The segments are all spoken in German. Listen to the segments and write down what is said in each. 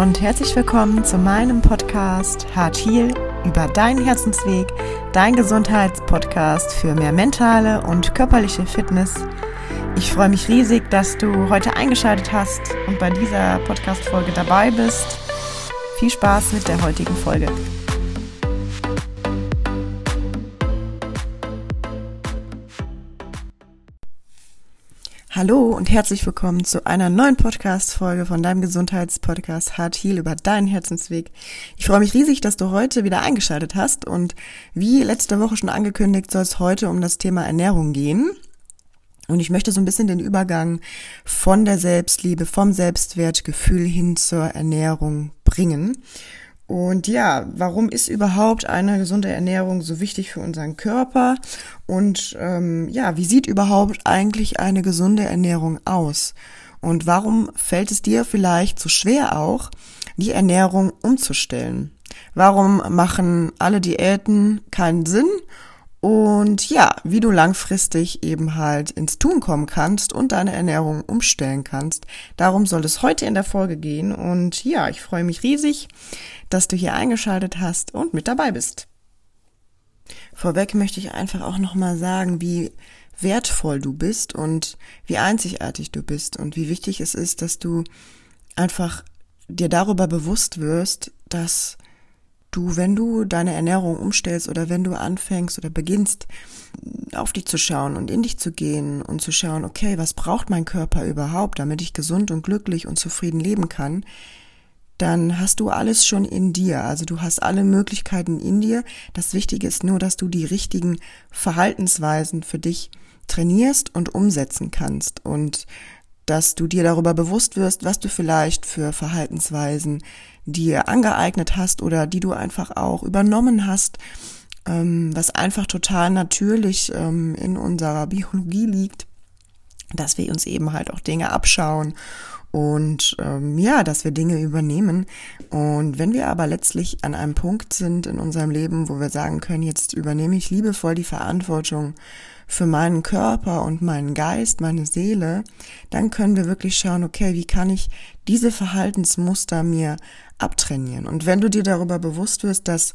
Und herzlich willkommen zu meinem Podcast Hart Heal über deinen Herzensweg, dein Gesundheitspodcast für mehr mentale und körperliche Fitness. Ich freue mich riesig, dass du heute eingeschaltet hast und bei dieser Podcast-Folge dabei bist. Viel Spaß mit der heutigen Folge. Hallo und herzlich willkommen zu einer neuen Podcast-Folge von deinem Gesundheitspodcast Hard Heal über deinen Herzensweg. Ich freue mich riesig, dass du heute wieder eingeschaltet hast und wie letzte Woche schon angekündigt, soll es heute um das Thema Ernährung gehen. Und ich möchte so ein bisschen den Übergang von der Selbstliebe, vom Selbstwertgefühl hin zur Ernährung bringen. Und ja, warum ist überhaupt eine gesunde Ernährung so wichtig für unseren Körper? Und ähm, ja, wie sieht überhaupt eigentlich eine gesunde Ernährung aus? Und warum fällt es dir vielleicht so schwer auch, die Ernährung umzustellen? Warum machen alle Diäten keinen Sinn und ja, wie du langfristig eben halt ins Tun kommen kannst und deine Ernährung umstellen kannst. Darum soll es heute in der Folge gehen. Und ja, ich freue mich riesig, dass du hier eingeschaltet hast und mit dabei bist. Vorweg möchte ich einfach auch nochmal sagen, wie wertvoll du bist und wie einzigartig du bist und wie wichtig es ist, dass du einfach dir darüber bewusst wirst, dass du, wenn du deine Ernährung umstellst oder wenn du anfängst oder beginnst, auf dich zu schauen und in dich zu gehen und zu schauen, okay, was braucht mein Körper überhaupt, damit ich gesund und glücklich und zufrieden leben kann, dann hast du alles schon in dir. Also du hast alle Möglichkeiten in dir. Das Wichtige ist nur, dass du die richtigen Verhaltensweisen für dich trainierst und umsetzen kannst und dass du dir darüber bewusst wirst, was du vielleicht für Verhaltensweisen dir angeeignet hast oder die du einfach auch übernommen hast, ähm, was einfach total natürlich ähm, in unserer Biologie liegt, dass wir uns eben halt auch Dinge abschauen und ähm, ja, dass wir Dinge übernehmen. Und wenn wir aber letztlich an einem Punkt sind in unserem Leben, wo wir sagen können, jetzt übernehme ich liebevoll die Verantwortung für meinen Körper und meinen Geist, meine Seele, dann können wir wirklich schauen, okay, wie kann ich diese Verhaltensmuster mir abtrainieren? Und wenn du dir darüber bewusst wirst, dass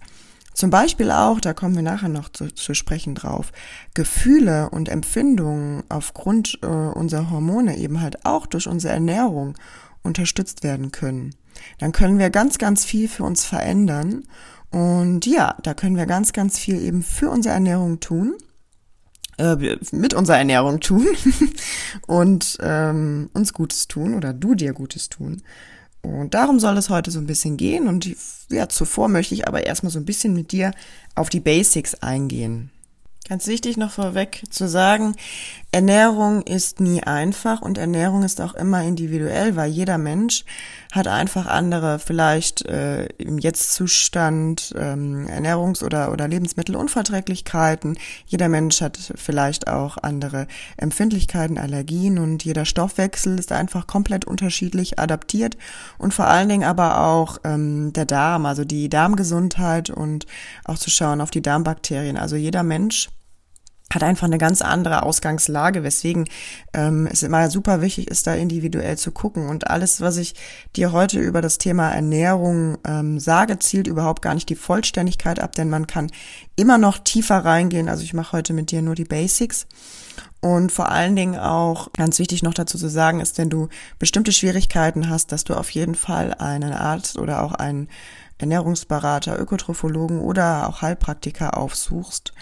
zum Beispiel auch, da kommen wir nachher noch zu, zu sprechen drauf, Gefühle und Empfindungen aufgrund äh, unserer Hormone eben halt auch durch unsere Ernährung unterstützt werden können. Dann können wir ganz, ganz viel für uns verändern. Und ja, da können wir ganz, ganz viel eben für unsere Ernährung tun äh, mit unserer Ernährung tun und ähm, uns Gutes tun oder du dir Gutes tun. Und darum soll es heute so ein bisschen gehen. Und ja, zuvor möchte ich aber erstmal so ein bisschen mit dir auf die Basics eingehen. Ganz wichtig noch vorweg zu sagen, Ernährung ist nie einfach und Ernährung ist auch immer individuell, weil jeder Mensch hat einfach andere, vielleicht äh, im Jetztzustand ähm, Ernährungs- oder, oder Lebensmittelunverträglichkeiten. Jeder Mensch hat vielleicht auch andere Empfindlichkeiten, Allergien und jeder Stoffwechsel ist einfach komplett unterschiedlich adaptiert und vor allen Dingen aber auch ähm, der Darm, also die Darmgesundheit und auch zu schauen auf die Darmbakterien. Also jeder Mensch hat einfach eine ganz andere Ausgangslage, weswegen ähm, es immer super wichtig ist, da individuell zu gucken. Und alles, was ich dir heute über das Thema Ernährung ähm, sage, zielt überhaupt gar nicht die Vollständigkeit ab, denn man kann immer noch tiefer reingehen. Also ich mache heute mit dir nur die Basics. Und vor allen Dingen auch ganz wichtig noch dazu zu sagen ist, wenn du bestimmte Schwierigkeiten hast, dass du auf jeden Fall einen Arzt oder auch einen Ernährungsberater, Ökotrophologen oder auch Heilpraktiker aufsuchst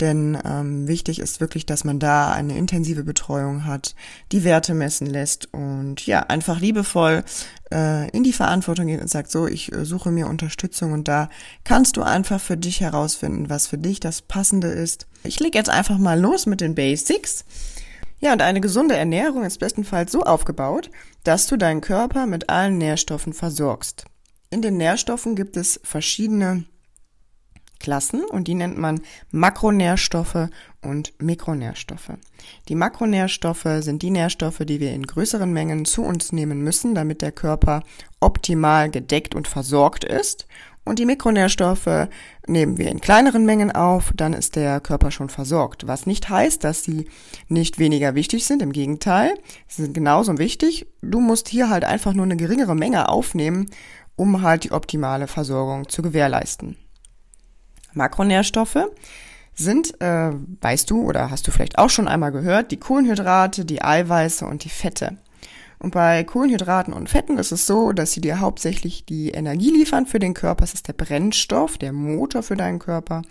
denn ähm, wichtig ist wirklich, dass man da eine intensive Betreuung hat, die Werte messen lässt und ja, einfach liebevoll äh, in die Verantwortung geht und sagt, so, ich äh, suche mir Unterstützung und da kannst du einfach für dich herausfinden, was für dich das Passende ist. Ich leg jetzt einfach mal los mit den Basics. Ja, und eine gesunde Ernährung ist bestenfalls so aufgebaut, dass du deinen Körper mit allen Nährstoffen versorgst. In den Nährstoffen gibt es verschiedene Klassen und die nennt man Makronährstoffe und Mikronährstoffe. Die Makronährstoffe sind die Nährstoffe, die wir in größeren Mengen zu uns nehmen müssen, damit der Körper optimal gedeckt und versorgt ist. Und die Mikronährstoffe nehmen wir in kleineren Mengen auf, dann ist der Körper schon versorgt. Was nicht heißt, dass sie nicht weniger wichtig sind, im Gegenteil, sie sind genauso wichtig. Du musst hier halt einfach nur eine geringere Menge aufnehmen, um halt die optimale Versorgung zu gewährleisten. Makronährstoffe sind, äh, weißt du oder hast du vielleicht auch schon einmal gehört, die Kohlenhydrate, die Eiweiße und die Fette. Und bei Kohlenhydraten und Fetten ist es so, dass sie dir hauptsächlich die Energie liefern für den Körper. Es ist der Brennstoff, der Motor für deinen Körper.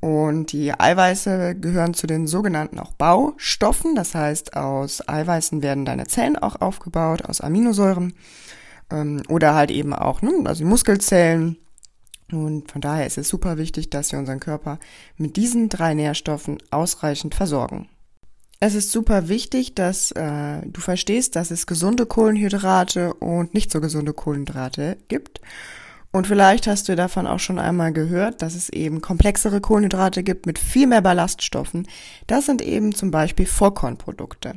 Und die Eiweiße gehören zu den sogenannten auch Baustoffen. Das heißt, aus Eiweißen werden deine Zellen auch aufgebaut, aus Aminosäuren. Ähm, oder halt eben auch, ne, also Muskelzellen. Und von daher ist es super wichtig, dass wir unseren Körper mit diesen drei Nährstoffen ausreichend versorgen. Es ist super wichtig, dass äh, du verstehst, dass es gesunde Kohlenhydrate und nicht so gesunde Kohlenhydrate gibt. Und vielleicht hast du davon auch schon einmal gehört, dass es eben komplexere Kohlenhydrate gibt mit viel mehr Ballaststoffen. Das sind eben zum Beispiel Vollkornprodukte.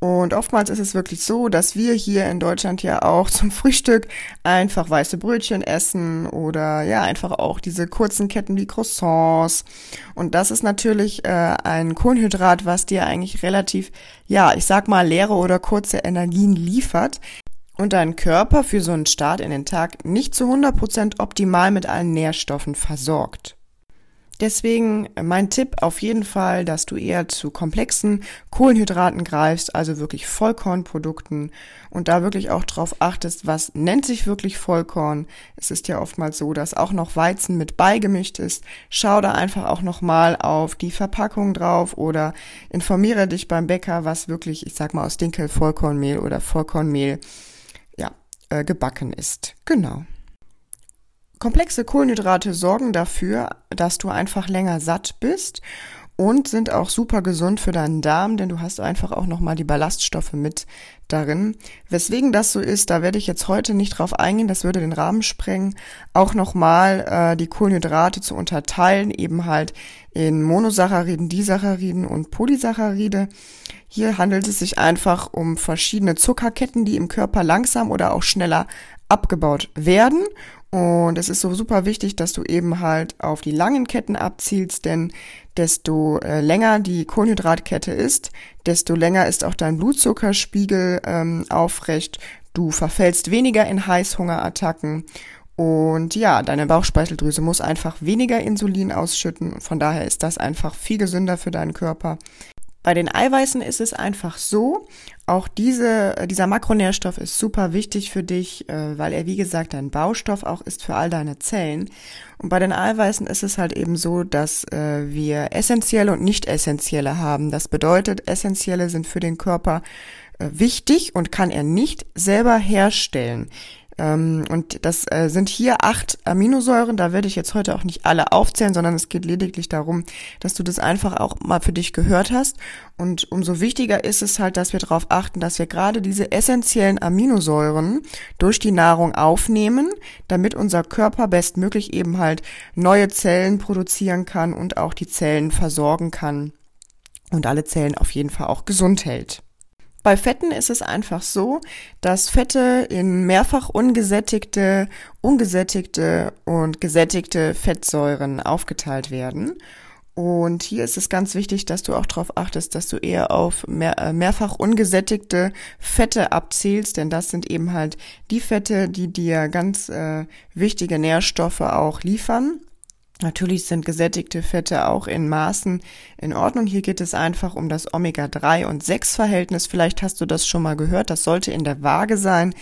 Und oftmals ist es wirklich so, dass wir hier in Deutschland ja auch zum Frühstück einfach weiße Brötchen essen oder ja einfach auch diese kurzen Ketten wie Croissants. Und das ist natürlich äh, ein Kohlenhydrat, was dir eigentlich relativ, ja, ich sag mal, leere oder kurze Energien liefert und deinen Körper für so einen Start in den Tag nicht zu 100% optimal mit allen Nährstoffen versorgt. Deswegen mein Tipp auf jeden Fall, dass du eher zu komplexen Kohlenhydraten greifst, also wirklich Vollkornprodukten und da wirklich auch drauf achtest, was nennt sich wirklich Vollkorn. Es ist ja oftmals so, dass auch noch Weizen mit beigemischt ist. Schau da einfach auch nochmal auf die Verpackung drauf oder informiere dich beim Bäcker, was wirklich, ich sag mal, aus Dinkel Vollkornmehl oder Vollkornmehl, ja, äh, gebacken ist. Genau. Komplexe Kohlenhydrate sorgen dafür, dass du einfach länger satt bist und sind auch super gesund für deinen Darm, denn du hast einfach auch nochmal die Ballaststoffe mit darin. Weswegen das so ist, da werde ich jetzt heute nicht drauf eingehen, das würde den Rahmen sprengen, auch nochmal äh, die Kohlenhydrate zu unterteilen, eben halt in Monosacchariden, Disacchariden und Polysaccharide. Hier handelt es sich einfach um verschiedene Zuckerketten, die im Körper langsam oder auch schneller abgebaut werden und es ist so super wichtig, dass du eben halt auf die langen Ketten abzielst, denn desto äh, länger die Kohlenhydratkette ist, desto länger ist auch dein Blutzuckerspiegel ähm, aufrecht. Du verfällst weniger in Heißhungerattacken und ja, deine Bauchspeicheldrüse muss einfach weniger Insulin ausschütten. Von daher ist das einfach viel gesünder für deinen Körper. Bei den Eiweißen ist es einfach so, auch diese, äh, dieser Makronährstoff ist super wichtig für dich, äh, weil er, wie gesagt, ein Baustoff auch ist für all deine Zellen. Und bei den Eiweißen ist es halt eben so, dass äh, wir essentielle und nicht essentielle haben. Das bedeutet, essentielle sind für den Körper wichtig und kann er nicht selber herstellen. Ähm, und das äh, sind hier acht Aminosäuren. Da werde ich jetzt heute auch nicht alle aufzählen, sondern es geht lediglich darum, dass du das einfach auch mal für dich gehört hast. Und umso wichtiger ist es halt, dass wir darauf achten, dass wir gerade diese essentiellen Aminosäuren durch die Nahrung aufnehmen, damit unser Körper bestmöglich eben halt neue Zellen produzieren kann und auch die Zellen versorgen kann und alle Zellen auf jeden Fall auch gesund hält. Bei Fetten ist es einfach so, dass Fette in mehrfach ungesättigte, ungesättigte und gesättigte Fettsäuren aufgeteilt werden. Und hier ist es ganz wichtig, dass du auch darauf achtest, dass du eher auf mehr, äh, mehrfach ungesättigte Fette abzielst, denn das sind eben halt die Fette, die dir ganz äh, wichtige Nährstoffe auch liefern. Natürlich sind gesättigte Fette auch in Maßen in Ordnung. Hier geht es einfach um das Omega-3 und 6 Verhältnis. Vielleicht hast du das schon mal gehört. Das sollte in der Waage sein.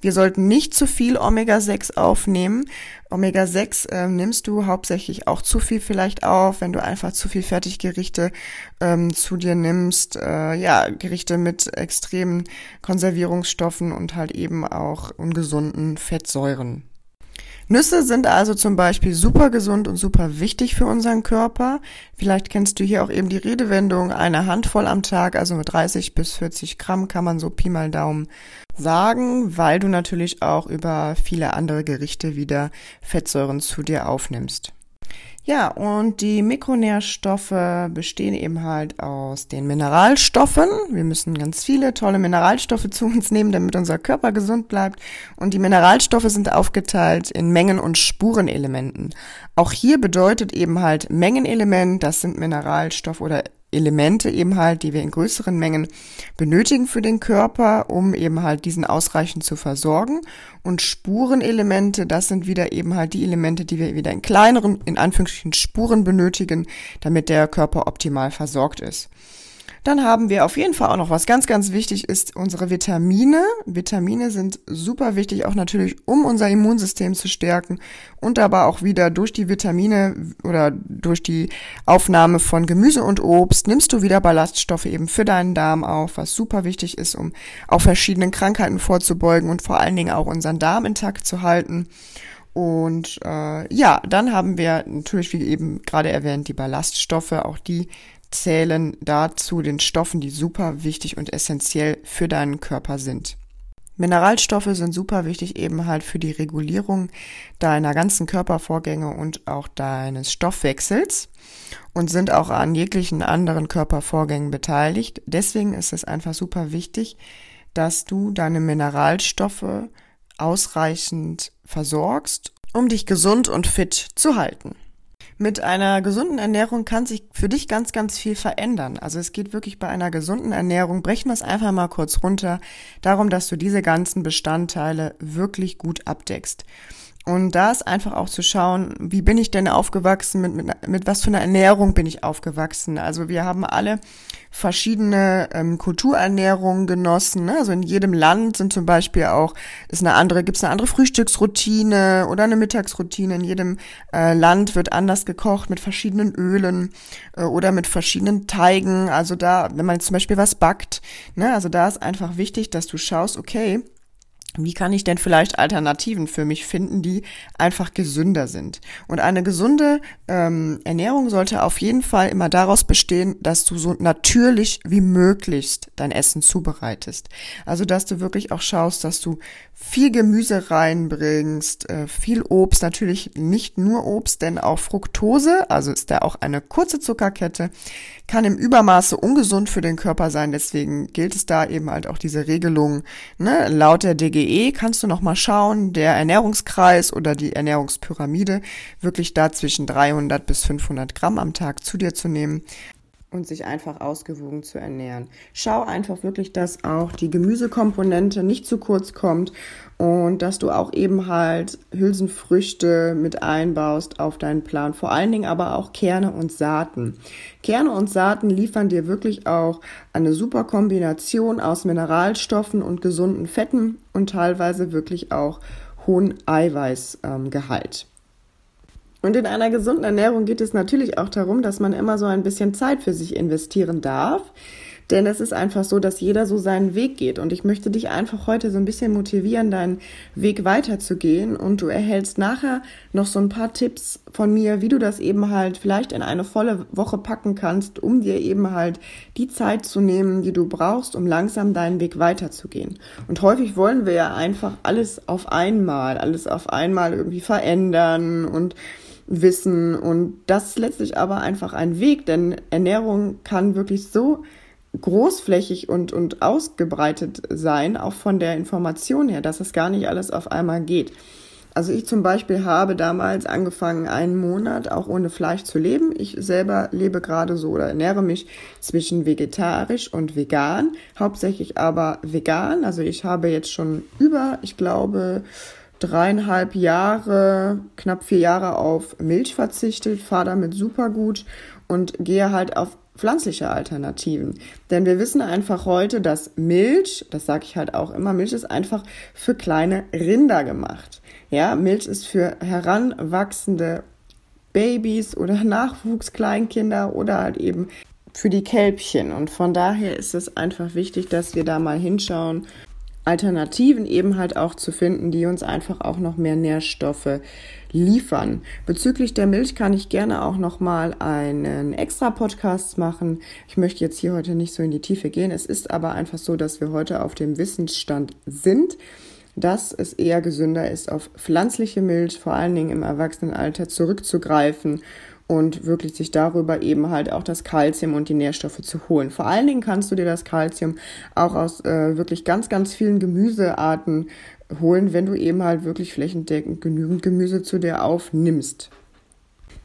Wir sollten nicht zu viel Omega-6 aufnehmen. Omega-6 äh, nimmst du hauptsächlich auch zu viel vielleicht auf, wenn du einfach zu viel Fertiggerichte ähm, zu dir nimmst. Äh, ja, Gerichte mit extremen Konservierungsstoffen und halt eben auch ungesunden Fettsäuren. Nüsse sind also zum Beispiel super gesund und super wichtig für unseren Körper. Vielleicht kennst du hier auch eben die Redewendung, eine Handvoll am Tag, also mit 30 bis 40 Gramm kann man so Pi mal Daumen sagen, weil du natürlich auch über viele andere Gerichte wieder Fettsäuren zu dir aufnimmst. Ja, und die Mikronährstoffe bestehen eben halt aus den Mineralstoffen. Wir müssen ganz viele tolle Mineralstoffe zu uns nehmen, damit unser Körper gesund bleibt. Und die Mineralstoffe sind aufgeteilt in Mengen- und Spurenelementen. Auch hier bedeutet eben halt Mengenelement, das sind Mineralstoff oder Elemente eben halt, die wir in größeren Mengen benötigen für den Körper, um eben halt diesen ausreichend zu versorgen. Und Spurenelemente, das sind wieder eben halt die Elemente, die wir wieder in kleineren, in Anführungsstrichen Spuren benötigen, damit der Körper optimal versorgt ist. Dann haben wir auf jeden Fall auch noch was ganz, ganz wichtig ist unsere Vitamine. Vitamine sind super wichtig, auch natürlich, um unser Immunsystem zu stärken und aber auch wieder durch die Vitamine oder durch die Aufnahme von Gemüse und Obst nimmst du wieder Ballaststoffe eben für deinen Darm auf, was super wichtig ist, um auch verschiedenen Krankheiten vorzubeugen und vor allen Dingen auch unseren Darm intakt zu halten. Und äh, ja, dann haben wir natürlich, wie eben gerade erwähnt, die Ballaststoffe. Auch die zählen dazu den Stoffen, die super wichtig und essentiell für deinen Körper sind. Mineralstoffe sind super wichtig eben halt für die Regulierung deiner ganzen Körpervorgänge und auch deines Stoffwechsels und sind auch an jeglichen anderen Körpervorgängen beteiligt. Deswegen ist es einfach super wichtig, dass du deine Mineralstoffe ausreichend versorgst, um dich gesund und fit zu halten mit einer gesunden Ernährung kann sich für dich ganz, ganz viel verändern. Also es geht wirklich bei einer gesunden Ernährung, brechen wir es einfach mal kurz runter, darum, dass du diese ganzen Bestandteile wirklich gut abdeckst. Und da ist einfach auch zu schauen, wie bin ich denn aufgewachsen, mit, mit, mit was für einer Ernährung bin ich aufgewachsen. Also wir haben alle verschiedene ähm, Kulturernährungen genossen. Ne? Also in jedem Land sind zum Beispiel auch, ist eine andere, gibt es eine andere Frühstücksroutine oder eine Mittagsroutine. In jedem äh, Land wird anders gekocht mit verschiedenen Ölen äh, oder mit verschiedenen Teigen. Also da, wenn man zum Beispiel was backt, ne? also da ist einfach wichtig, dass du schaust, okay, wie kann ich denn vielleicht Alternativen für mich finden, die einfach gesünder sind? Und eine gesunde ähm, Ernährung sollte auf jeden Fall immer daraus bestehen, dass du so natürlich wie möglichst dein Essen zubereitest. Also dass du wirklich auch schaust, dass du viel Gemüse reinbringst, äh, viel Obst, natürlich nicht nur Obst, denn auch Fructose, also ist da auch eine kurze Zuckerkette, kann im Übermaße ungesund für den Körper sein. Deswegen gilt es da eben halt auch diese Regelung. Ne? Laut der DGE kannst du noch mal schauen, der Ernährungskreis oder die Ernährungspyramide wirklich da zwischen 300 bis 500 Gramm am Tag zu dir zu nehmen und sich einfach ausgewogen zu ernähren. Schau einfach wirklich, dass auch die Gemüsekomponente nicht zu kurz kommt und dass du auch eben halt Hülsenfrüchte mit einbaust auf deinen Plan. Vor allen Dingen aber auch Kerne und Saaten. Kerne und Saaten liefern dir wirklich auch eine super Kombination aus Mineralstoffen und gesunden Fetten und teilweise wirklich auch hohen Eiweißgehalt. Und in einer gesunden Ernährung geht es natürlich auch darum, dass man immer so ein bisschen Zeit für sich investieren darf. Denn es ist einfach so, dass jeder so seinen Weg geht. Und ich möchte dich einfach heute so ein bisschen motivieren, deinen Weg weiterzugehen. Und du erhältst nachher noch so ein paar Tipps von mir, wie du das eben halt vielleicht in eine volle Woche packen kannst, um dir eben halt die Zeit zu nehmen, die du brauchst, um langsam deinen Weg weiterzugehen. Und häufig wollen wir ja einfach alles auf einmal, alles auf einmal irgendwie verändern und Wissen und das ist letztlich aber einfach ein Weg, denn Ernährung kann wirklich so großflächig und, und ausgebreitet sein, auch von der Information her, dass es gar nicht alles auf einmal geht. Also ich zum Beispiel habe damals angefangen, einen Monat auch ohne Fleisch zu leben. Ich selber lebe gerade so oder ernähre mich zwischen vegetarisch und vegan, hauptsächlich aber vegan. Also ich habe jetzt schon über, ich glaube, dreieinhalb Jahre, knapp vier Jahre auf Milch verzichtet, fahre damit super gut und gehe halt auf pflanzliche Alternativen. Denn wir wissen einfach heute, dass Milch, das sage ich halt auch immer, Milch ist einfach für kleine Rinder gemacht. Ja, Milch ist für heranwachsende Babys oder Nachwuchskleinkinder oder halt eben für die Kälbchen. Und von daher ist es einfach wichtig, dass wir da mal hinschauen Alternativen eben halt auch zu finden, die uns einfach auch noch mehr Nährstoffe liefern. Bezüglich der Milch kann ich gerne auch noch mal einen extra Podcast machen. Ich möchte jetzt hier heute nicht so in die Tiefe gehen. Es ist aber einfach so, dass wir heute auf dem Wissensstand sind, dass es eher gesünder ist, auf pflanzliche Milch, vor allen Dingen im Erwachsenenalter, zurückzugreifen und wirklich sich darüber eben halt auch das Kalzium und die Nährstoffe zu holen. Vor allen Dingen kannst du dir das Kalzium auch aus äh, wirklich ganz, ganz vielen Gemüsearten holen, wenn du eben halt wirklich flächendeckend genügend Gemüse zu dir aufnimmst.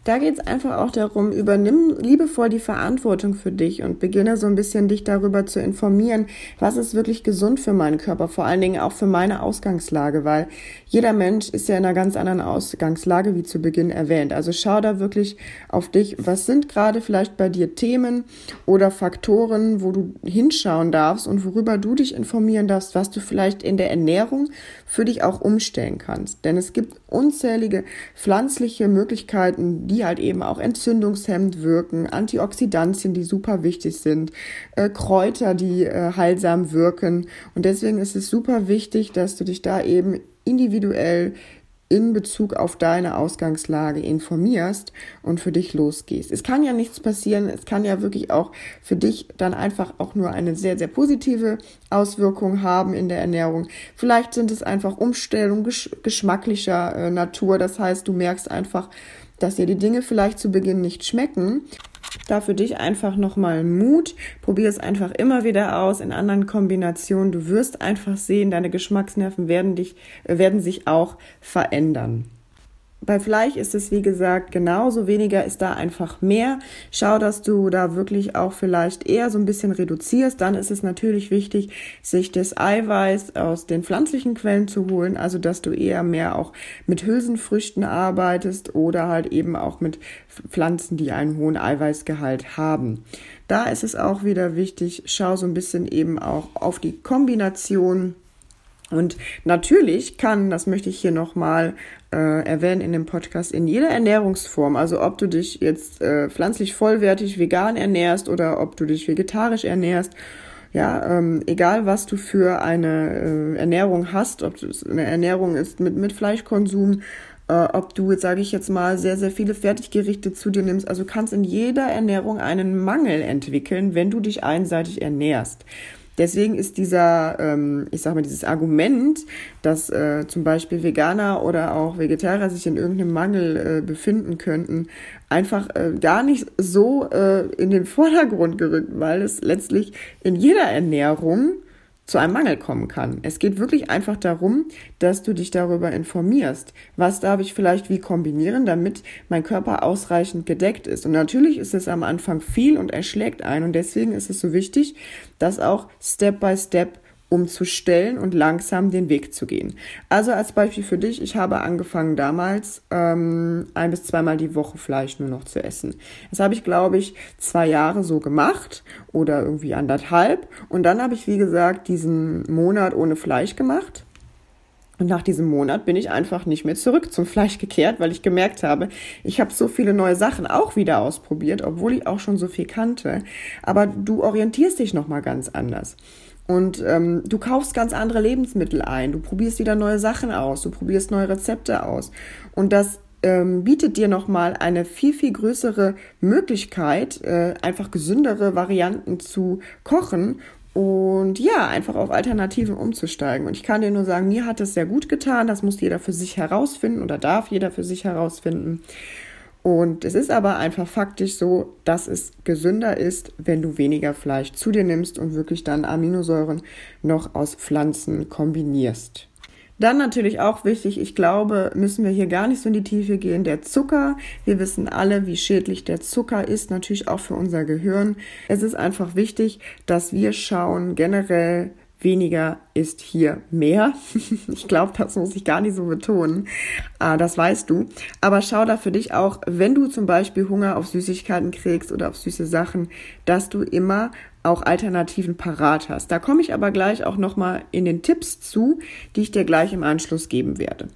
Da geht es einfach auch darum, übernimm liebevoll die Verantwortung für dich und beginne so ein bisschen dich darüber zu informieren, was ist wirklich gesund für meinen Körper, vor allen Dingen auch für meine Ausgangslage, weil jeder Mensch ist ja in einer ganz anderen Ausgangslage, wie zu Beginn erwähnt. Also schau da wirklich auf dich, was sind gerade vielleicht bei dir Themen oder Faktoren, wo du hinschauen darfst und worüber du dich informieren darfst, was du vielleicht in der Ernährung für dich auch umstellen kannst. Denn es gibt unzählige pflanzliche Möglichkeiten, die halt eben auch entzündungshemmend wirken, Antioxidantien, die super wichtig sind, äh, Kräuter, die äh, heilsam wirken. Und deswegen ist es super wichtig, dass du dich da eben individuell in Bezug auf deine Ausgangslage informierst und für dich losgehst. Es kann ja nichts passieren, es kann ja wirklich auch für dich dann einfach auch nur eine sehr, sehr positive Auswirkung haben in der Ernährung. Vielleicht sind es einfach Umstellungen geschmacklicher äh, Natur, das heißt, du merkst einfach, dass dir die Dinge vielleicht zu Beginn nicht schmecken. Da für dich einfach nochmal Mut. Probier es einfach immer wieder aus in anderen Kombinationen. Du wirst einfach sehen, deine Geschmacksnerven werden dich, werden sich auch verändern. Bei Fleisch ist es, wie gesagt, genauso. Weniger ist da einfach mehr. Schau, dass du da wirklich auch vielleicht eher so ein bisschen reduzierst. Dann ist es natürlich wichtig, sich das Eiweiß aus den pflanzlichen Quellen zu holen. Also, dass du eher mehr auch mit Hülsenfrüchten arbeitest oder halt eben auch mit Pflanzen, die einen hohen Eiweißgehalt haben. Da ist es auch wieder wichtig, schau so ein bisschen eben auch auf die Kombination und natürlich kann, das möchte ich hier nochmal äh, erwähnen in dem Podcast, in jeder Ernährungsform, also ob du dich jetzt äh, pflanzlich vollwertig vegan ernährst oder ob du dich vegetarisch ernährst, ja, ähm, egal was du für eine äh, Ernährung hast, ob es eine Ernährung ist mit, mit Fleischkonsum, äh, ob du jetzt, sage ich jetzt mal, sehr, sehr viele Fertiggerichte zu dir nimmst. Also kannst in jeder Ernährung einen Mangel entwickeln, wenn du dich einseitig ernährst. Deswegen ist dieser, ähm, ich sag mal, dieses Argument, dass äh, zum Beispiel Veganer oder auch Vegetarier sich in irgendeinem Mangel äh, befinden könnten, einfach äh, gar nicht so äh, in den Vordergrund gerückt, weil es letztlich in jeder Ernährung zu einem Mangel kommen kann. Es geht wirklich einfach darum, dass du dich darüber informierst. Was darf ich vielleicht wie kombinieren, damit mein Körper ausreichend gedeckt ist? Und natürlich ist es am Anfang viel und erschlägt ein. Und deswegen ist es so wichtig, dass auch Step by Step umzustellen und langsam den Weg zu gehen. Also als Beispiel für dich, ich habe angefangen damals ähm, ein bis zweimal die Woche Fleisch nur noch zu essen. Das habe ich, glaube ich, zwei Jahre so gemacht oder irgendwie anderthalb. Und dann habe ich, wie gesagt, diesen Monat ohne Fleisch gemacht. Und nach diesem Monat bin ich einfach nicht mehr zurück zum Fleisch gekehrt, weil ich gemerkt habe, ich habe so viele neue Sachen auch wieder ausprobiert, obwohl ich auch schon so viel kannte. Aber du orientierst dich nochmal ganz anders. Und ähm, du kaufst ganz andere Lebensmittel ein, du probierst wieder neue Sachen aus, du probierst neue Rezepte aus. Und das ähm, bietet dir nochmal eine viel, viel größere Möglichkeit, äh, einfach gesündere Varianten zu kochen und ja, einfach auf Alternativen umzusteigen. Und ich kann dir nur sagen, mir hat das sehr gut getan. Das muss jeder für sich herausfinden oder darf jeder für sich herausfinden. Und es ist aber einfach faktisch so, dass es gesünder ist, wenn du weniger Fleisch zu dir nimmst und wirklich dann Aminosäuren noch aus Pflanzen kombinierst. Dann natürlich auch wichtig, ich glaube, müssen wir hier gar nicht so in die Tiefe gehen, der Zucker. Wir wissen alle, wie schädlich der Zucker ist, natürlich auch für unser Gehirn. Es ist einfach wichtig, dass wir schauen generell, weniger ist hier mehr. ich glaube, das muss ich gar nicht so betonen. Ah, das weißt du. Aber schau da für dich auch, wenn du zum Beispiel Hunger auf Süßigkeiten kriegst oder auf süße Sachen, dass du immer auch Alternativen parat hast. Da komme ich aber gleich auch nochmal in den Tipps zu, die ich dir gleich im Anschluss geben werde.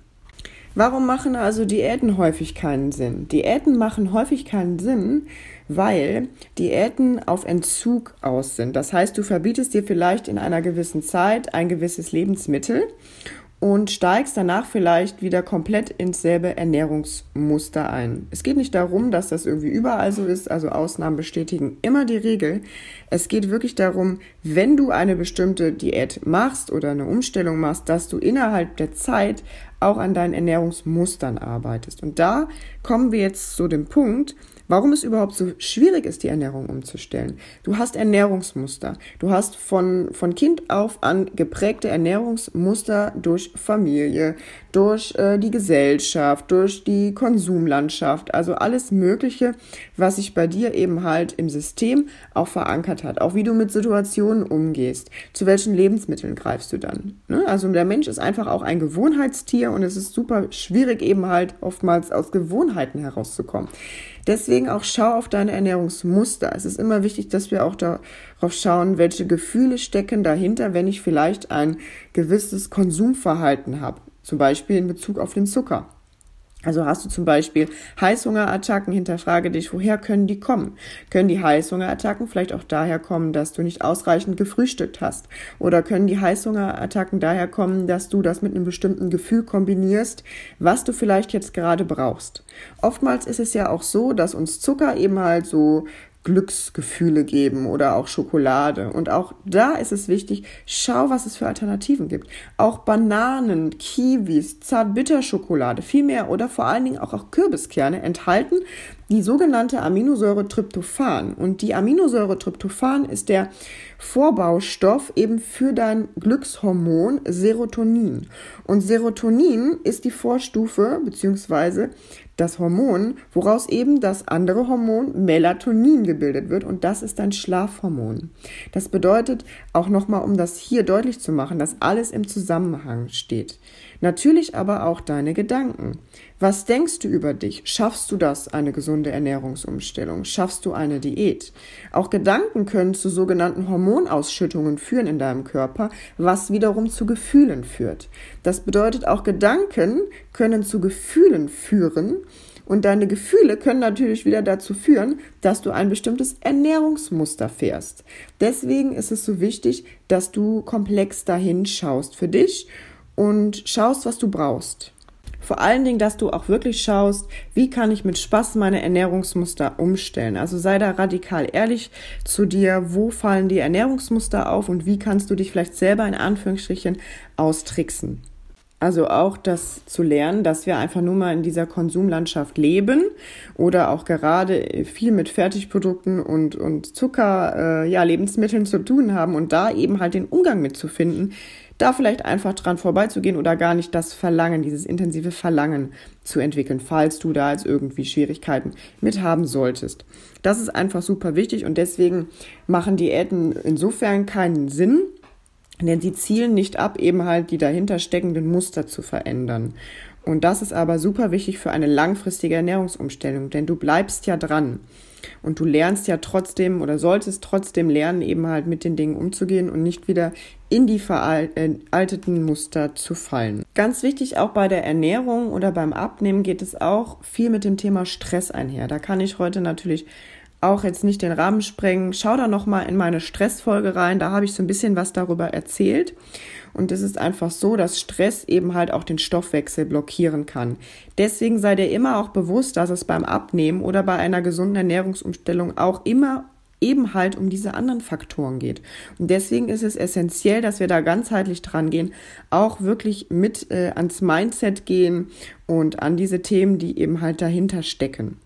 Warum machen also Diäten häufig keinen Sinn? Diäten machen häufig keinen Sinn, weil Diäten auf Entzug aus sind. Das heißt, du verbietest dir vielleicht in einer gewissen Zeit ein gewisses Lebensmittel und steigst danach vielleicht wieder komplett ins selbe Ernährungsmuster ein. Es geht nicht darum, dass das irgendwie überall so ist, also Ausnahmen bestätigen immer die Regel. Es geht wirklich darum, wenn du eine bestimmte Diät machst oder eine Umstellung machst, dass du innerhalb der Zeit auch an deinen Ernährungsmustern arbeitest. Und da kommen wir jetzt zu dem Punkt, warum es überhaupt so schwierig ist, die Ernährung umzustellen. Du hast Ernährungsmuster. Du hast von, von Kind auf an geprägte Ernährungsmuster durch Familie, durch äh, die Gesellschaft, durch die Konsumlandschaft, also alles Mögliche, was sich bei dir eben halt im System auch verankert hat. Auch wie du mit Situationen umgehst. Zu welchen Lebensmitteln greifst du dann? Ne? Also der Mensch ist einfach auch ein Gewohnheitstier und es ist super schwierig eben halt oftmals aus Gewohnheiten herauszukommen. Deswegen auch schau auf deine Ernährungsmuster. Es ist immer wichtig, dass wir auch darauf schauen, welche Gefühle stecken dahinter, wenn ich vielleicht ein gewisses Konsumverhalten habe. Zum Beispiel in Bezug auf den Zucker. Also hast du zum Beispiel Heißhungerattacken, hinterfrage dich, woher können die kommen? Können die Heißhungerattacken vielleicht auch daher kommen, dass du nicht ausreichend gefrühstückt hast? Oder können die Heißhungerattacken daher kommen, dass du das mit einem bestimmten Gefühl kombinierst, was du vielleicht jetzt gerade brauchst? Oftmals ist es ja auch so, dass uns Zucker eben halt so Glücksgefühle geben oder auch Schokolade. Und auch da ist es wichtig, schau, was es für Alternativen gibt. Auch Bananen, Kiwis, Zartbitterschokolade, viel mehr oder vor allen Dingen auch, auch Kürbiskerne enthalten die sogenannte Aminosäure Tryptophan. Und die Aminosäure Tryptophan ist der Vorbaustoff eben für dein Glückshormon Serotonin. Und Serotonin ist die Vorstufe beziehungsweise das Hormon, woraus eben das andere Hormon Melatonin gebildet wird und das ist ein Schlafhormon. Das bedeutet auch nochmal, um das hier deutlich zu machen, dass alles im Zusammenhang steht. Natürlich aber auch deine Gedanken. Was denkst du über dich? Schaffst du das, eine gesunde Ernährungsumstellung? Schaffst du eine Diät? Auch Gedanken können zu sogenannten Hormonausschüttungen führen in deinem Körper, was wiederum zu Gefühlen führt. Das bedeutet, auch Gedanken können zu Gefühlen führen, und deine Gefühle können natürlich wieder dazu führen, dass du ein bestimmtes Ernährungsmuster fährst. Deswegen ist es so wichtig, dass du komplex dahin schaust für dich und schaust, was du brauchst. Vor allen Dingen, dass du auch wirklich schaust, wie kann ich mit Spaß meine Ernährungsmuster umstellen. Also sei da radikal ehrlich zu dir, wo fallen die Ernährungsmuster auf und wie kannst du dich vielleicht selber in Anführungsstrichen austricksen. Also auch das zu lernen, dass wir einfach nur mal in dieser Konsumlandschaft leben oder auch gerade viel mit Fertigprodukten und, und Zucker, äh, ja, Lebensmitteln zu tun haben und da eben halt den Umgang mitzufinden, da vielleicht einfach dran vorbeizugehen oder gar nicht das Verlangen, dieses intensive Verlangen zu entwickeln, falls du da jetzt irgendwie Schwierigkeiten mit haben solltest. Das ist einfach super wichtig und deswegen machen Diäten insofern keinen Sinn, denn sie zielen nicht ab, eben halt die dahinter steckenden Muster zu verändern. Und das ist aber super wichtig für eine langfristige Ernährungsumstellung, denn du bleibst ja dran. Und du lernst ja trotzdem oder solltest trotzdem lernen, eben halt mit den Dingen umzugehen und nicht wieder in die veralteten Muster zu fallen. Ganz wichtig auch bei der Ernährung oder beim Abnehmen geht es auch viel mit dem Thema Stress einher. Da kann ich heute natürlich auch jetzt nicht den Rahmen sprengen. Schau da noch mal in meine Stressfolge rein, da habe ich so ein bisschen was darüber erzählt. Und es ist einfach so, dass Stress eben halt auch den Stoffwechsel blockieren kann. Deswegen sei dir immer auch bewusst, dass es beim Abnehmen oder bei einer gesunden Ernährungsumstellung auch immer eben halt um diese anderen Faktoren geht. Und deswegen ist es essentiell, dass wir da ganzheitlich dran gehen, auch wirklich mit äh, ans Mindset gehen und an diese Themen, die eben halt dahinter stecken.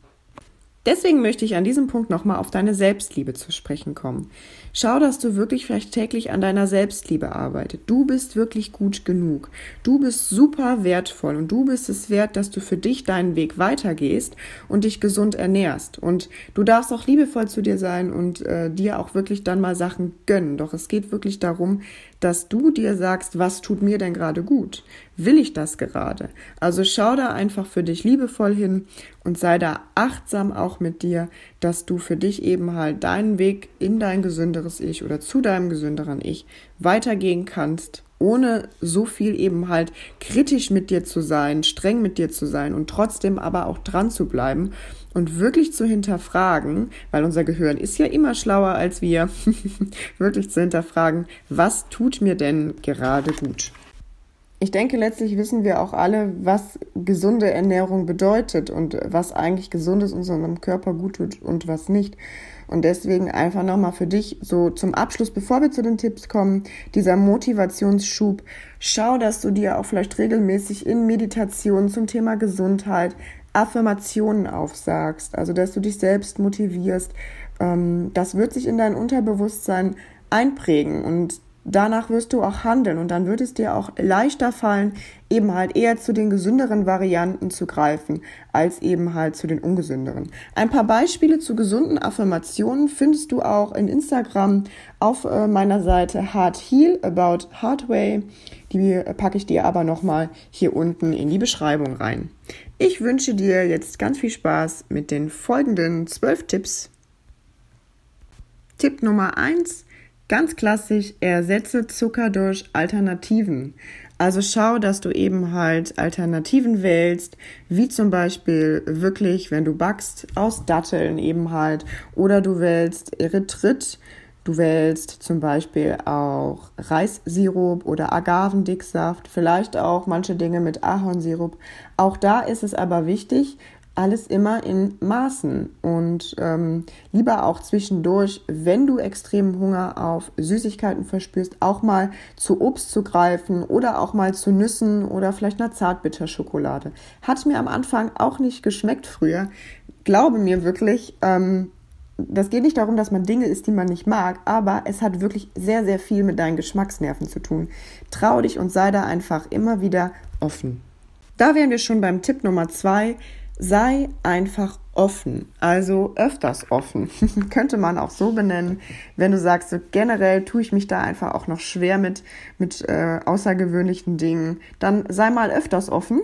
Deswegen möchte ich an diesem Punkt nochmal auf deine Selbstliebe zu sprechen kommen. Schau, dass du wirklich vielleicht täglich an deiner Selbstliebe arbeitest. Du bist wirklich gut genug. Du bist super wertvoll und du bist es wert, dass du für dich deinen Weg weitergehst und dich gesund ernährst. Und du darfst auch liebevoll zu dir sein und äh, dir auch wirklich dann mal Sachen gönnen. Doch es geht wirklich darum, dass du dir sagst, was tut mir denn gerade gut? Will ich das gerade? Also schau da einfach für dich liebevoll hin und sei da achtsam auch mit dir, dass du für dich eben halt deinen Weg in dein gesünderes Ich oder zu deinem gesünderen Ich weitergehen kannst, ohne so viel eben halt kritisch mit dir zu sein, streng mit dir zu sein und trotzdem aber auch dran zu bleiben und wirklich zu hinterfragen, weil unser Gehirn ist ja immer schlauer als wir, wirklich zu hinterfragen, was tut mir denn gerade gut? ich denke, letztlich wissen wir auch alle, was gesunde Ernährung bedeutet und was eigentlich gesundes unserem Körper gut tut und was nicht. Und deswegen einfach nochmal für dich so zum Abschluss, bevor wir zu den Tipps kommen, dieser Motivationsschub. Schau, dass du dir auch vielleicht regelmäßig in Meditation zum Thema Gesundheit Affirmationen aufsagst, also dass du dich selbst motivierst. Ähm, das wird sich in dein Unterbewusstsein einprägen und danach wirst du auch handeln und dann wird es dir auch leichter fallen, eben halt eher zu den gesünderen Varianten zu greifen, als eben halt zu den ungesünderen. Ein paar Beispiele zu gesunden Affirmationen findest du auch in Instagram auf äh, meiner Seite Hard Heal About Hardway. Die packe ich dir aber nochmal hier unten in die Beschreibung rein. Ich wünsche dir jetzt ganz viel Spaß mit den folgenden zwölf Tipps. Tipp Nummer eins Ganz klassisch, ersetze Zucker durch Alternativen. Also schau, dass du eben halt Alternativen wählst, wie zum Beispiel wirklich, wenn du backst, aus Datteln eben halt, oder du wählst Erythrit, du wählst zum Beispiel auch Reissirup oder Agavendicksaft, vielleicht auch manche Dinge mit Ahornsirup. Auch da ist es aber wichtig, alles immer in Maßen und ähm, lieber auch zwischendurch, wenn du extremen Hunger auf Süßigkeiten verspürst, auch mal zu Obst zu greifen oder auch mal zu Nüssen oder vielleicht einer Zartbitterschokolade. Hat mir am Anfang auch nicht geschmeckt früher. Glaube mir wirklich, ähm, das geht nicht darum, dass man Dinge isst, die man nicht mag, aber es hat wirklich sehr, sehr viel mit deinen Geschmacksnerven zu tun. Trau dich und sei da einfach immer wieder offen. Da wären wir schon beim Tipp Nummer zwei sei einfach offen, also öfters offen, könnte man auch so benennen, wenn du sagst, so generell tue ich mich da einfach auch noch schwer mit, mit äh, außergewöhnlichen Dingen, dann sei mal öfters offen.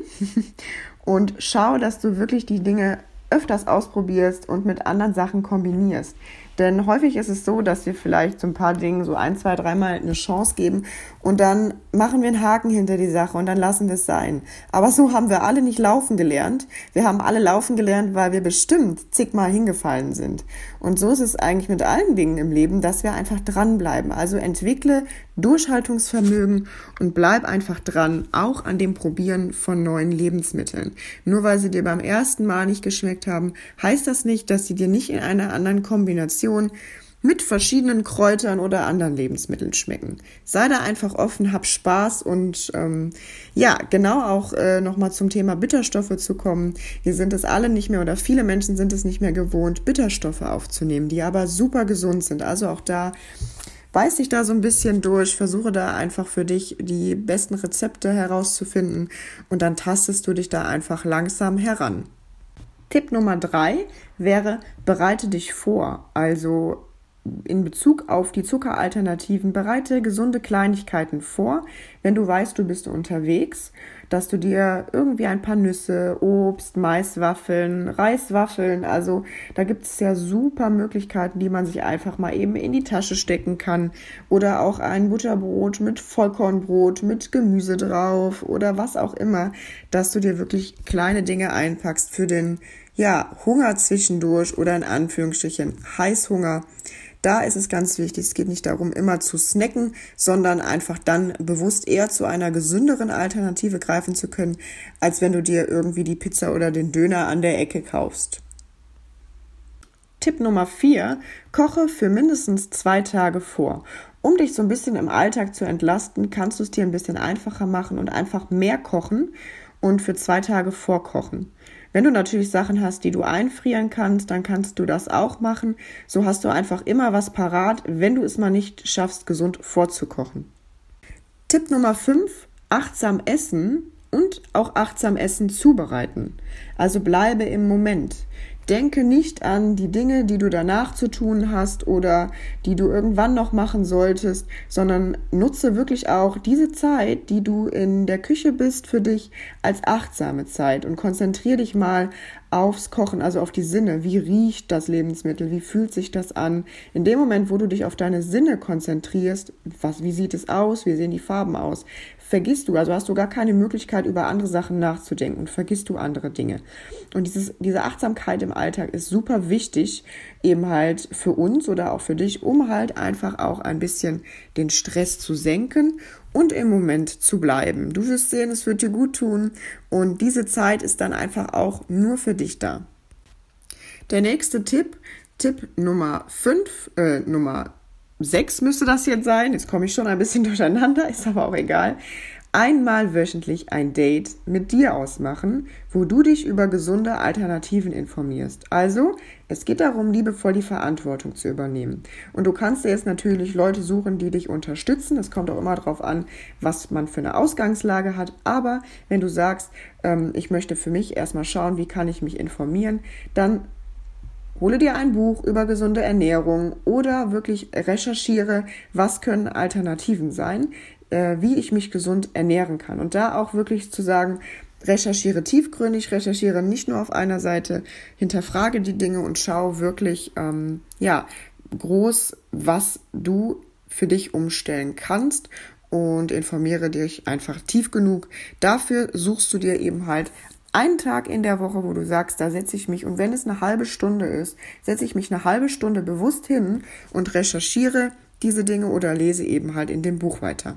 Und schau, dass du wirklich die Dinge öfters ausprobierst und mit anderen Sachen kombinierst. Denn häufig ist es so, dass wir vielleicht so ein paar Dingen so ein, zwei, dreimal eine Chance geben und dann machen wir einen Haken hinter die Sache und dann lassen wir es sein. Aber so haben wir alle nicht laufen gelernt. Wir haben alle laufen gelernt, weil wir bestimmt zigmal hingefallen sind. Und so ist es eigentlich mit allen Dingen im Leben, dass wir einfach dranbleiben. Also entwickle Durchhaltungsvermögen und bleib einfach dran, auch an dem Probieren von neuen Lebensmitteln. Nur weil sie dir beim ersten Mal nicht geschmeckt haben, heißt das nicht, dass sie dir nicht in einer anderen Kombination mit verschiedenen Kräutern oder anderen Lebensmitteln schmecken. Sei da einfach offen, hab Spaß und ähm, ja, genau auch äh, nochmal zum Thema Bitterstoffe zu kommen. Wir sind es alle nicht mehr oder viele Menschen sind es nicht mehr gewohnt, Bitterstoffe aufzunehmen, die aber super gesund sind. Also auch da beiß dich da so ein bisschen durch, versuche da einfach für dich die besten Rezepte herauszufinden und dann tastest du dich da einfach langsam heran. Tipp Nummer drei wäre, bereite dich vor. Also in Bezug auf die Zuckeralternativen, bereite gesunde Kleinigkeiten vor, wenn du weißt, du bist unterwegs, dass du dir irgendwie ein paar Nüsse, Obst, Maiswaffeln, Reiswaffeln, also da gibt es ja super Möglichkeiten, die man sich einfach mal eben in die Tasche stecken kann. Oder auch ein Butterbrot mit Vollkornbrot, mit Gemüse drauf oder was auch immer, dass du dir wirklich kleine Dinge einpackst für den ja, Hunger zwischendurch oder in Anführungsstrichen Heißhunger, da ist es ganz wichtig, es geht nicht darum, immer zu snacken, sondern einfach dann bewusst eher zu einer gesünderen Alternative greifen zu können, als wenn du dir irgendwie die Pizza oder den Döner an der Ecke kaufst. Tipp Nummer 4. Koche für mindestens zwei Tage vor. Um dich so ein bisschen im Alltag zu entlasten, kannst du es dir ein bisschen einfacher machen und einfach mehr kochen und für zwei Tage vorkochen. Wenn du natürlich Sachen hast, die du einfrieren kannst, dann kannst du das auch machen. So hast du einfach immer was parat, wenn du es mal nicht schaffst, gesund vorzukochen. Tipp Nummer 5, achtsam essen und auch achtsam Essen zubereiten. Also bleibe im Moment. Denke nicht an die Dinge, die du danach zu tun hast oder die du irgendwann noch machen solltest, sondern nutze wirklich auch diese Zeit, die du in der Küche bist, für dich als achtsame Zeit und konzentriere dich mal aufs Kochen, also auf die Sinne. Wie riecht das Lebensmittel? Wie fühlt sich das an? In dem Moment, wo du dich auf deine Sinne konzentrierst, was, wie sieht es aus? Wie sehen die Farben aus? Vergisst du, also hast du gar keine Möglichkeit, über andere Sachen nachzudenken und vergisst du andere Dinge. Und dieses, diese Achtsamkeit im Alltag ist super wichtig, eben halt für uns oder auch für dich, um halt einfach auch ein bisschen den Stress zu senken und im Moment zu bleiben. Du wirst sehen, es wird dir gut tun und diese Zeit ist dann einfach auch nur für dich da. Der nächste Tipp, Tipp Nummer 5, äh, Nummer 6 müsste das jetzt sein. Jetzt komme ich schon ein bisschen durcheinander, ist aber auch egal einmal wöchentlich ein Date mit dir ausmachen, wo du dich über gesunde Alternativen informierst. Also, es geht darum, liebevoll die Verantwortung zu übernehmen. Und du kannst dir jetzt natürlich Leute suchen, die dich unterstützen. Es kommt auch immer darauf an, was man für eine Ausgangslage hat. Aber wenn du sagst, ähm, ich möchte für mich erstmal schauen, wie kann ich mich informieren, dann Hole dir ein Buch über gesunde Ernährung oder wirklich recherchiere, was können Alternativen sein äh, wie ich mich gesund ernähren kann. Und da auch wirklich zu sagen, recherchiere tiefgründig, recherchiere nicht nur auf einer Seite, hinterfrage die Dinge und schau wirklich, ähm, ja, groß, was du für dich umstellen kannst und informiere dich einfach tief genug. Dafür suchst du dir eben halt einen Tag in der Woche, wo du sagst, da setze ich mich und wenn es eine halbe Stunde ist, setze ich mich eine halbe Stunde bewusst hin und recherchiere diese Dinge oder lese eben halt in dem Buch weiter.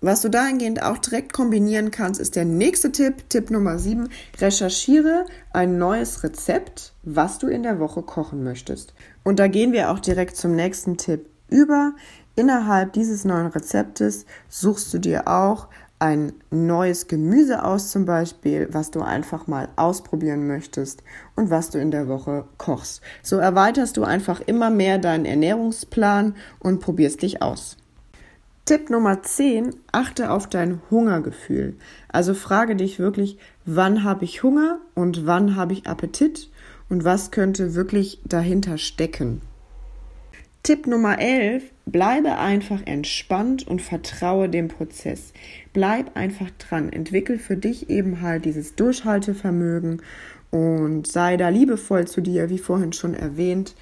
Was du dahingehend auch direkt kombinieren kannst, ist der nächste Tipp, Tipp Nummer 7. Recherchiere ein neues Rezept, was du in der Woche kochen möchtest. Und da gehen wir auch direkt zum nächsten Tipp über. Innerhalb dieses neuen Rezeptes suchst du dir auch ein neues Gemüse aus, zum Beispiel, was du einfach mal ausprobieren möchtest und was du in der Woche kochst. So erweiterst du einfach immer mehr deinen Ernährungsplan und probierst dich aus. Tipp Nummer 10, achte auf dein Hungergefühl. Also frage dich wirklich, wann habe ich Hunger und wann habe ich Appetit und was könnte wirklich dahinter stecken. Tipp Nummer 11, bleibe einfach entspannt und vertraue dem Prozess. Bleib einfach dran, entwickel für dich eben halt dieses Durchhaltevermögen und sei da liebevoll zu dir, wie vorhin schon erwähnt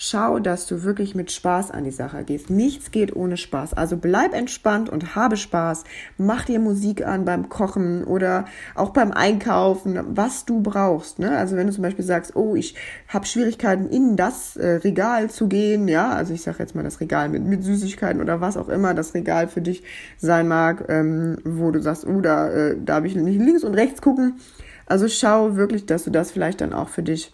schau, dass du wirklich mit Spaß an die Sache gehst. Nichts geht ohne Spaß. Also bleib entspannt und habe Spaß. Mach dir Musik an beim Kochen oder auch beim Einkaufen, was du brauchst. Ne? Also wenn du zum Beispiel sagst, oh, ich habe Schwierigkeiten in das äh, Regal zu gehen, ja, also ich sage jetzt mal das Regal mit, mit Süßigkeiten oder was auch immer das Regal für dich sein mag, ähm, wo du sagst, oh, da äh, darf ich nicht links und rechts gucken. Also schau wirklich, dass du das vielleicht dann auch für dich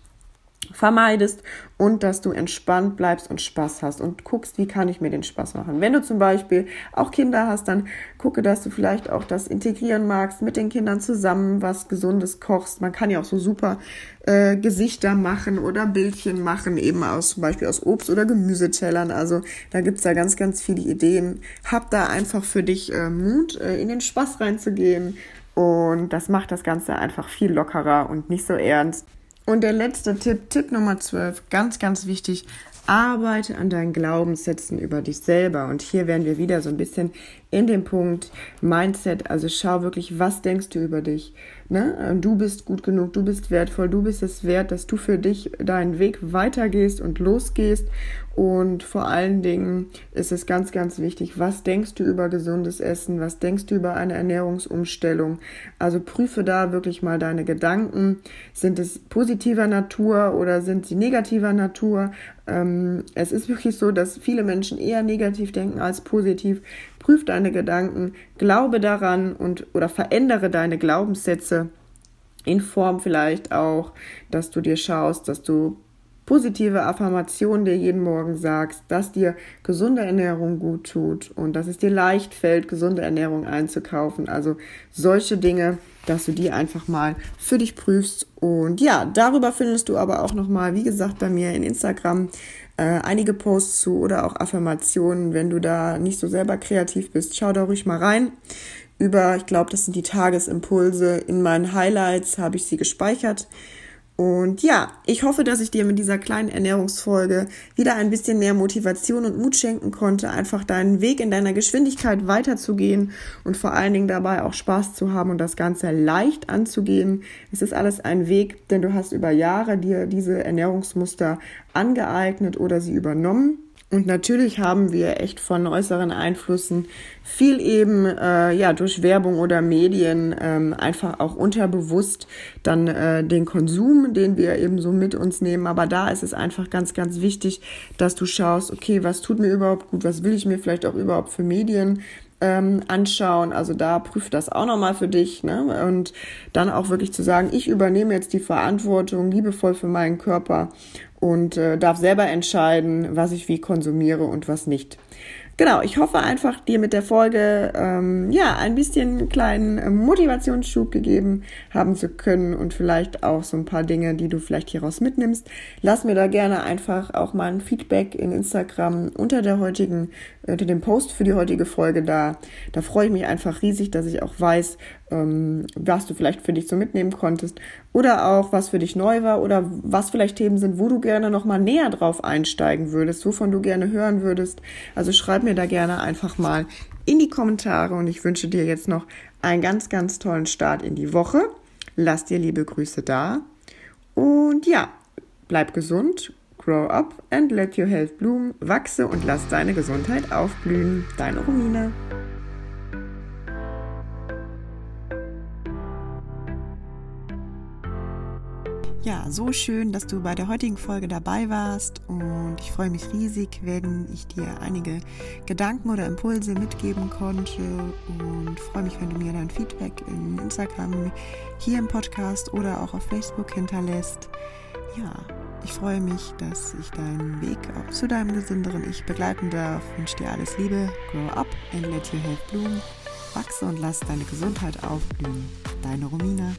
vermeidest und dass du entspannt bleibst und Spaß hast und guckst, wie kann ich mir den Spaß machen. Wenn du zum Beispiel auch Kinder hast, dann gucke, dass du vielleicht auch das integrieren magst, mit den Kindern zusammen was Gesundes kochst. Man kann ja auch so super äh, Gesichter machen oder Bildchen machen, eben aus zum Beispiel aus Obst- oder Gemüsetellern. Also da gibt's da ganz, ganz viele Ideen. Hab da einfach für dich äh, Mut, äh, in den Spaß reinzugehen. Und das macht das Ganze einfach viel lockerer und nicht so ernst. Und der letzte Tipp, Tipp Nummer 12, ganz, ganz wichtig, arbeite an deinen Glaubenssätzen über dich selber. Und hier wären wir wieder so ein bisschen in dem Punkt Mindset. Also schau wirklich, was denkst du über dich? Ne? Du bist gut genug, du bist wertvoll, du bist es wert, dass du für dich deinen Weg weitergehst und losgehst. Und vor allen Dingen ist es ganz, ganz wichtig, was denkst du über gesundes Essen? Was denkst du über eine Ernährungsumstellung? Also prüfe da wirklich mal deine Gedanken. Sind es positiver Natur oder sind sie negativer Natur? Ähm, es ist wirklich so, dass viele Menschen eher negativ denken als positiv. Prüf deine Gedanken, glaube daran und oder verändere deine Glaubenssätze in Form vielleicht auch, dass du dir schaust, dass du positive Affirmationen dir jeden Morgen sagst, dass dir gesunde Ernährung gut tut und dass es dir leicht fällt, gesunde Ernährung einzukaufen. Also solche Dinge, dass du die einfach mal für dich prüfst. Und ja, darüber findest du aber auch nochmal, wie gesagt, bei mir in Instagram äh, einige Posts zu oder auch Affirmationen. Wenn du da nicht so selber kreativ bist, schau da ruhig mal rein. Über, ich glaube, das sind die Tagesimpulse. In meinen Highlights habe ich sie gespeichert. Und ja, ich hoffe, dass ich dir mit dieser kleinen Ernährungsfolge wieder ein bisschen mehr Motivation und Mut schenken konnte, einfach deinen Weg in deiner Geschwindigkeit weiterzugehen und vor allen Dingen dabei auch Spaß zu haben und das Ganze leicht anzugehen. Es ist alles ein Weg, denn du hast über Jahre dir diese Ernährungsmuster angeeignet oder sie übernommen. Und natürlich haben wir echt von äußeren Einflüssen viel eben äh, ja durch Werbung oder Medien ähm, einfach auch unterbewusst dann äh, den Konsum, den wir eben so mit uns nehmen. Aber da ist es einfach ganz, ganz wichtig, dass du schaust, okay, was tut mir überhaupt gut, was will ich mir vielleicht auch überhaupt für Medien ähm, anschauen. Also da prüft das auch nochmal für dich. Ne? Und dann auch wirklich zu sagen, ich übernehme jetzt die Verantwortung liebevoll für meinen Körper und äh, darf selber entscheiden, was ich wie konsumiere und was nicht. Genau, ich hoffe einfach, dir mit der Folge ähm, ja ein bisschen kleinen äh, Motivationsschub gegeben haben zu können und vielleicht auch so ein paar Dinge, die du vielleicht hieraus mitnimmst. Lass mir da gerne einfach auch mal ein Feedback in Instagram unter der heutigen, unter dem Post für die heutige Folge da. Da freue ich mich einfach riesig, dass ich auch weiß, ähm, was du vielleicht für dich so mitnehmen konntest oder auch was für dich neu war oder was vielleicht Themen sind, wo du gerne noch mal näher drauf einsteigen würdest, wovon du gerne hören würdest. Also schreib mir da gerne einfach mal in die Kommentare und ich wünsche dir jetzt noch einen ganz, ganz tollen Start in die Woche. Lass dir liebe Grüße da und ja, bleib gesund, grow up and let your health bloom, wachse und lass deine Gesundheit aufblühen. Deine Romina. Ja, so schön, dass du bei der heutigen Folge dabei warst und ich freue mich riesig, wenn ich dir einige Gedanken oder Impulse mitgeben konnte und freue mich, wenn du mir dein Feedback in Instagram, hier im Podcast oder auch auf Facebook hinterlässt. Ja, ich freue mich, dass ich deinen Weg zu deinem gesünderen Ich begleiten darf. Wünsche dir alles Liebe, grow up and let your health bloom. Wachse und lass deine Gesundheit aufblühen. Deine Romina.